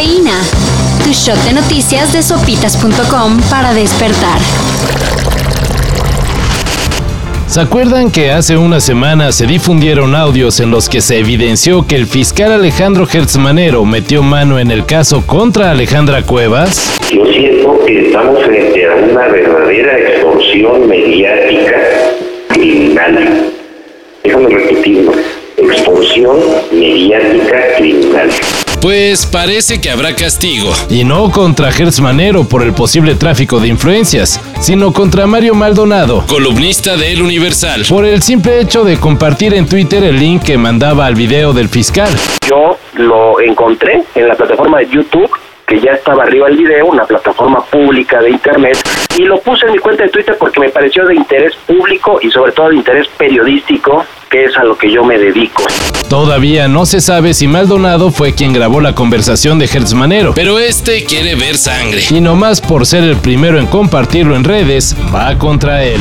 Cafeína. Tu shot de noticias de sopitas.com para despertar. ¿Se acuerdan que hace una semana se difundieron audios en los que se evidenció que el fiscal Alejandro Hertzmanero metió mano en el caso contra Alejandra Cuevas? Yo siento que estamos frente a una verdadera extorsión mediática criminal. Déjame repetirlo, extorsión mediática criminal. Pues parece que habrá castigo. Y no contra Hertzmanero por el posible tráfico de influencias, sino contra Mario Maldonado, columnista de El Universal, por el simple hecho de compartir en Twitter el link que mandaba al video del fiscal. Yo lo encontré en la plataforma de YouTube que ya estaba arriba el video, una plataforma pública de internet, y lo puse en mi cuenta de Twitter porque me pareció de interés público y sobre todo de interés periodístico, que es a lo que yo me dedico. Todavía no se sabe si Maldonado fue quien grabó la conversación de Hertzmanero, pero este quiere ver sangre. Y nomás por ser el primero en compartirlo en redes, va contra él.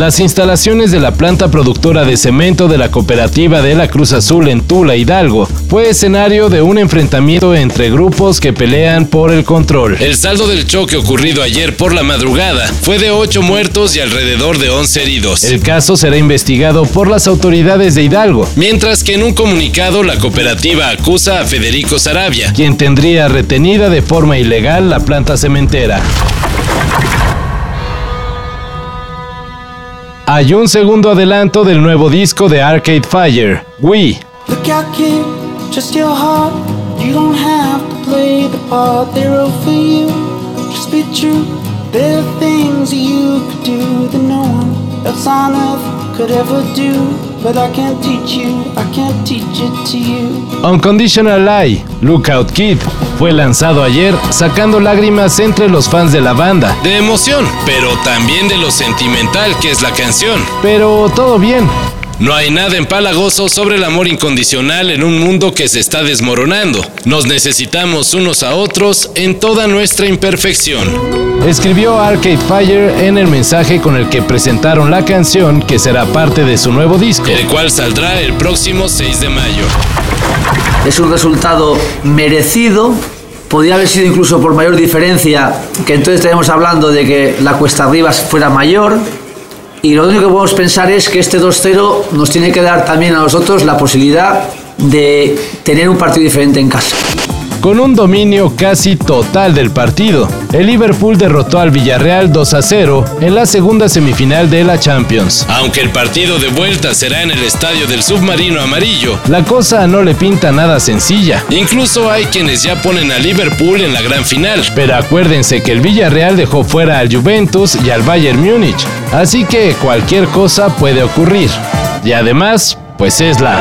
Las instalaciones de la planta productora de cemento de la cooperativa de la Cruz Azul en Tula, Hidalgo, fue escenario de un enfrentamiento entre grupos que pelean por el control. El saldo del choque ocurrido ayer por la madrugada fue de 8 muertos y alrededor de 11 heridos. El caso será investigado por las autoridades de Hidalgo, mientras que en un comunicado la cooperativa acusa a Federico Sarabia, quien tendría retenida de forma ilegal la planta cementera. Hay un segundo adelanto del nuevo disco de Arcade Fire, We. Look out, kid, just your heart. You don't have to play the part they wrote for you. Just be true. There are things you could do that no one else on earth could ever do. But I can't teach you, I can't teach it to you. Unconditional Lie, Lookout Kid, fue lanzado ayer sacando lágrimas entre los fans de la banda. De emoción, pero también de lo sentimental que es la canción. Pero todo bien. No hay nada empalagoso sobre el amor incondicional en un mundo que se está desmoronando. Nos necesitamos unos a otros en toda nuestra imperfección. Escribió Arcade Fire en el mensaje con el que presentaron la canción que será parte de su nuevo disco, el cual saldrá el próximo 6 de mayo. Es un resultado merecido. Podría haber sido incluso por mayor diferencia, que entonces estaríamos hablando de que la cuesta arriba fuera mayor. Y lo único que podemos pensar es que este 2-0 nos tiene que dar también a nosotros la posibilidad de tener un partido diferente en casa. Con un dominio casi total del partido, el Liverpool derrotó al Villarreal 2 a 0 en la segunda semifinal de la Champions. Aunque el partido de vuelta será en el estadio del Submarino Amarillo, la cosa no le pinta nada sencilla. Incluso hay quienes ya ponen a Liverpool en la gran final. Pero acuérdense que el Villarreal dejó fuera al Juventus y al Bayern Múnich, así que cualquier cosa puede ocurrir. Y además, pues es la...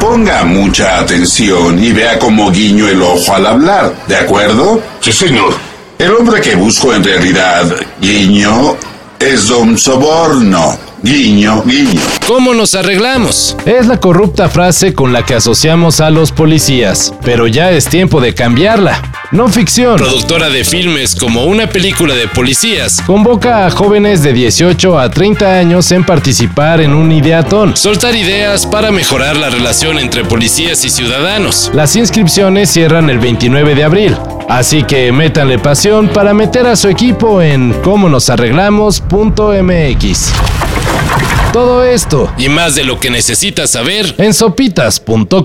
Ponga mucha atención y vea cómo guiño el ojo al hablar, ¿de acuerdo? Sí, señor. El hombre que busco en realidad, guiño, es don Soborno. Guiño, guiño. ¿Cómo nos arreglamos? Es la corrupta frase con la que asociamos a los policías, pero ya es tiempo de cambiarla. No ficción, productora de filmes como una película de policías, convoca a jóvenes de 18 a 30 años en participar en un ideatón, soltar ideas para mejorar la relación entre policías y ciudadanos. Las inscripciones cierran el 29 de abril, así que métanle pasión para meter a su equipo en comonosarreglamos.mx. Todo esto y más de lo que necesitas saber en sopitas.com.